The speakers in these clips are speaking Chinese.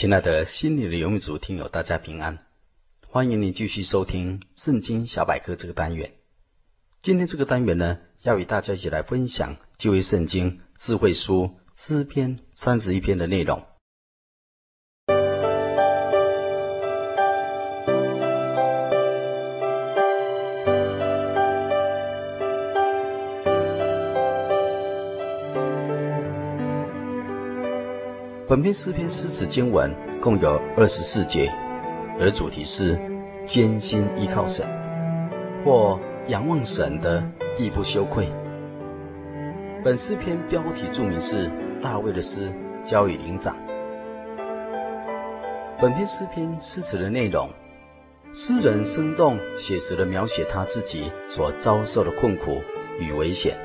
亲爱的心灵的游牧族听友，大家平安！欢迎你继续收听《圣经小百科》这个单元。今天这个单元呢，要与大家一起来分享旧约圣经智慧书诗篇三十一篇的内容。本篇诗篇诗词经文共有二十四节，而主题是艰辛依靠神，或仰望神的必不羞愧。本诗篇标题注明是大卫的诗，交与灵长。本篇诗篇诗词的内容，诗人生动写实的描写他自己所遭受的困苦与危险，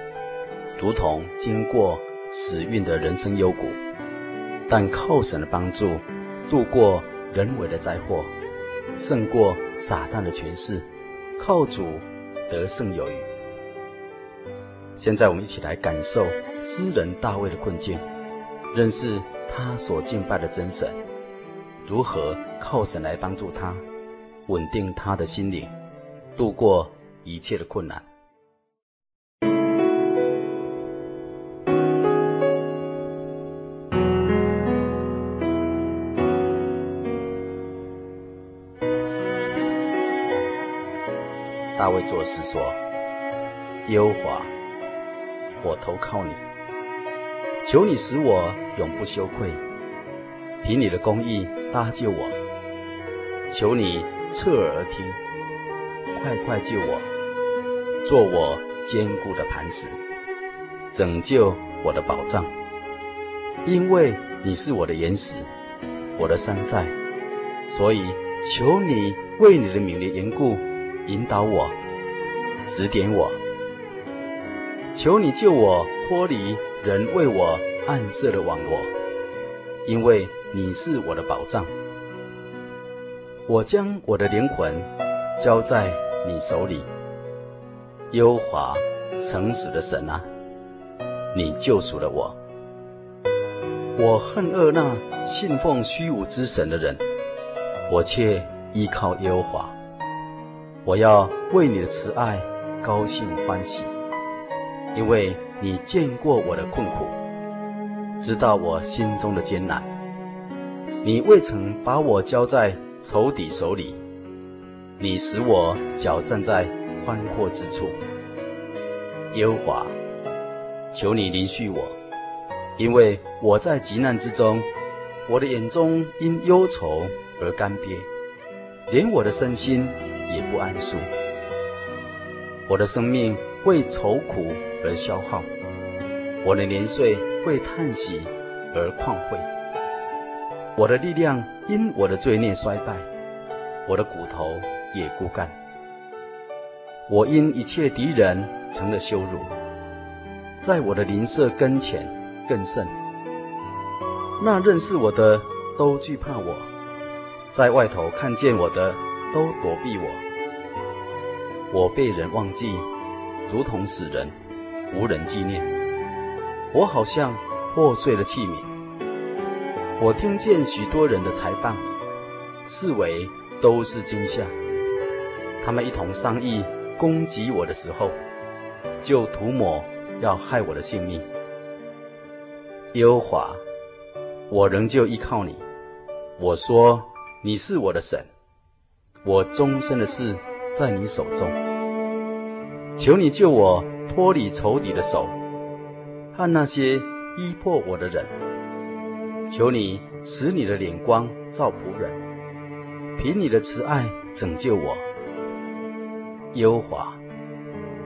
如同经过死运的人生幽谷。但靠神的帮助，度过人为的灾祸，胜过撒旦的权势，靠主得胜有余。现在我们一起来感受诗人大卫的困境，认识他所敬拜的真神，如何靠神来帮助他，稳定他的心灵，度过一切的困难。大卫作诗说：“耶和华，我投靠你，求你使我永不羞愧，凭你的公义搭救我。求你侧耳听，快快救我，做我坚固的磐石，拯救我的宝藏。因为你是我的岩石，我的山寨，所以求你为你的名的缘故。”引导我，指点我，求你救我脱离人为我暗设的网络，因为你是我的保障。我将我的灵魂交在你手里，耶和华诚实的神啊，你救赎了我。我恨恶那信奉虚无之神的人，我却依靠耶和华。我要为你的慈爱高兴欢喜，因为你见过我的困苦，知道我心中的艰难。你未曾把我交在仇敌手里，你使我脚站在宽阔之处。耶和华，求你怜恤我，因为我在急难之中，我的眼中因忧愁而干瘪，连我的身心。不安舒，我的生命为愁苦而消耗，我的年岁为叹息而旷废，我的力量因我的罪孽衰败，我的骨头也枯干，我因一切敌人成了羞辱，在我的邻舍跟前更甚，那认识我的都惧怕我，在外头看见我的。都躲避我，我被人忘记，如同死人，无人纪念。我好像破碎的器皿。我听见许多人的谗谤，四围都是惊吓。他们一同商议攻击我的时候，就涂抹要害我的性命。耶和华，我仍旧依靠你。我说你是我的神。我终身的事在你手中，求你救我脱离仇敌的手和那些逼迫我的人。求你使你的脸光照仆人，凭你的慈爱拯救我。耶和华，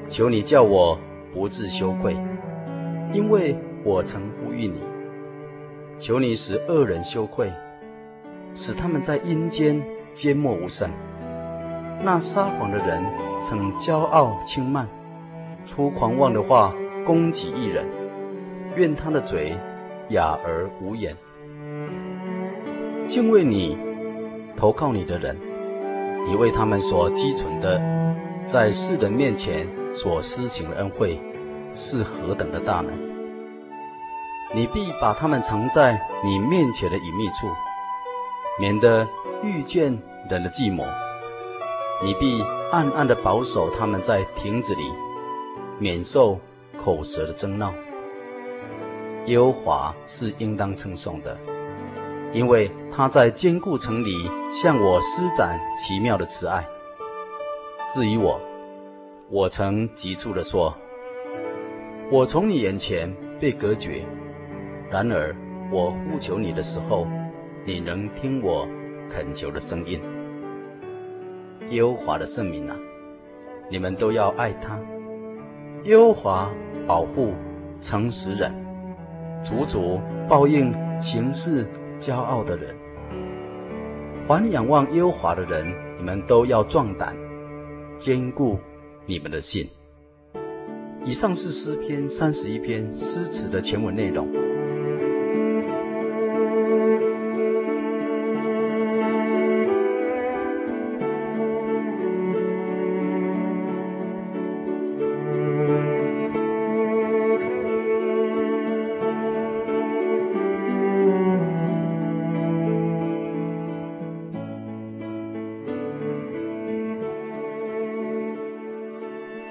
求你叫我不自羞愧，因为我曾呼吁你。求你使恶人羞愧，使他们在阴间缄默无声。那撒谎的人曾骄傲轻慢，出狂妄的话攻击一人，愿他的嘴哑而无言。敬畏你、投靠你的人，你为他们所积存的，在世人面前所施行的恩惠，是何等的大呢？你必把他们藏在你面前的隐秘处，免得遇见人的计谋；你必暗暗地保守他们在亭子里，免受口舌的争闹。耶和华是应当称颂的。因为他在坚固城里向我施展奇妙的慈爱。至于我，我曾急促地说：“我从你眼前被隔绝。”然而我呼求你的时候，你能听我恳求的声音。耶和华的圣名啊，你们都要爱他。耶和华保护诚实人，主主报应行事骄傲的人，凡仰望耶和华的人，你们都要壮胆，坚固你们的信。以上是诗篇三十一篇诗词的全文内容。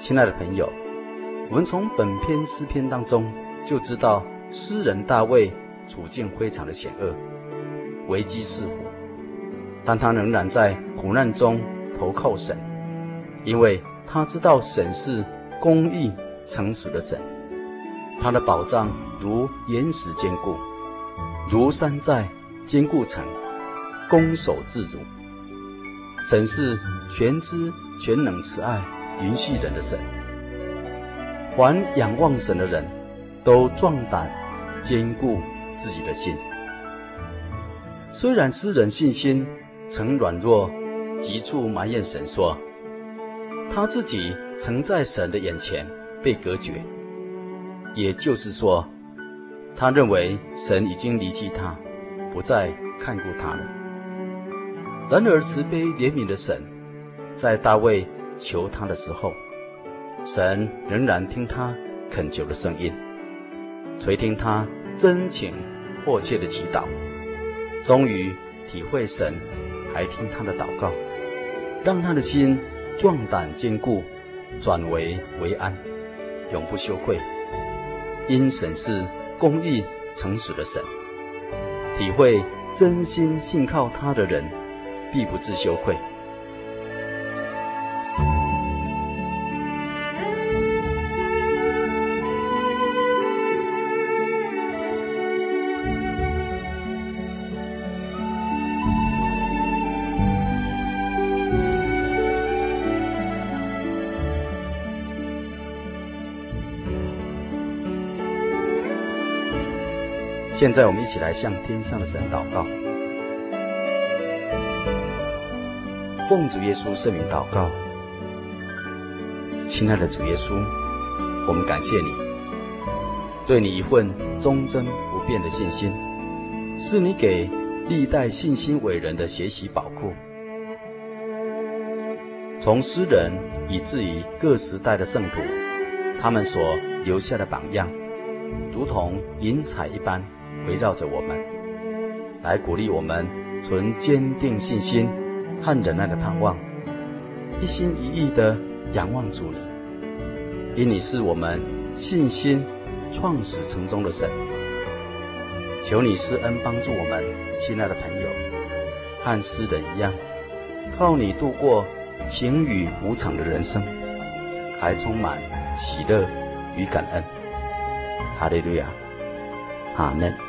亲爱的朋友，我们从本篇诗篇当中就知道，诗人大卫处境非常的险恶，危机四伏，但他仍然在苦难中投靠神，因为他知道神是公义诚实的神，他的保障如岩石坚固，如山寨坚固城，攻守自如。神是全知全能慈爱。允许人的神，凡仰望神的人，都壮胆，坚固自己的心。虽然诗人信心曾软弱，急促埋怨神说，他自己曾在神的眼前被隔绝，也就是说，他认为神已经离弃他，不再看顾他了。然而慈悲怜悯的神，在大卫。求他的时候，神仍然听他恳求的声音，垂听他真情迫切的祈祷，终于体会神还听他的祷告，让他的心壮胆坚固，转危为安，永不羞愧。因神是公义诚实的神，体会真心信靠他的人，必不致羞愧。现在我们一起来向天上的神祷告，奉主耶稣圣名祷告，亲爱的主耶稣，我们感谢你，对你一份忠贞不变的信心，是你给历代信心伟人的学习宝库，从诗人以至于各时代的圣徒，他们所留下的榜样，如同云彩一般。围绕着我们，来鼓励我们存坚定信心和忍耐的盼望，一心一意地仰望主你，因你是我们信心创始成终的神。求你施恩帮助我们，亲爱的朋友，和诗人一样，靠你度过晴雨无常的人生，还充满喜乐与感恩。哈利路亚，阿门。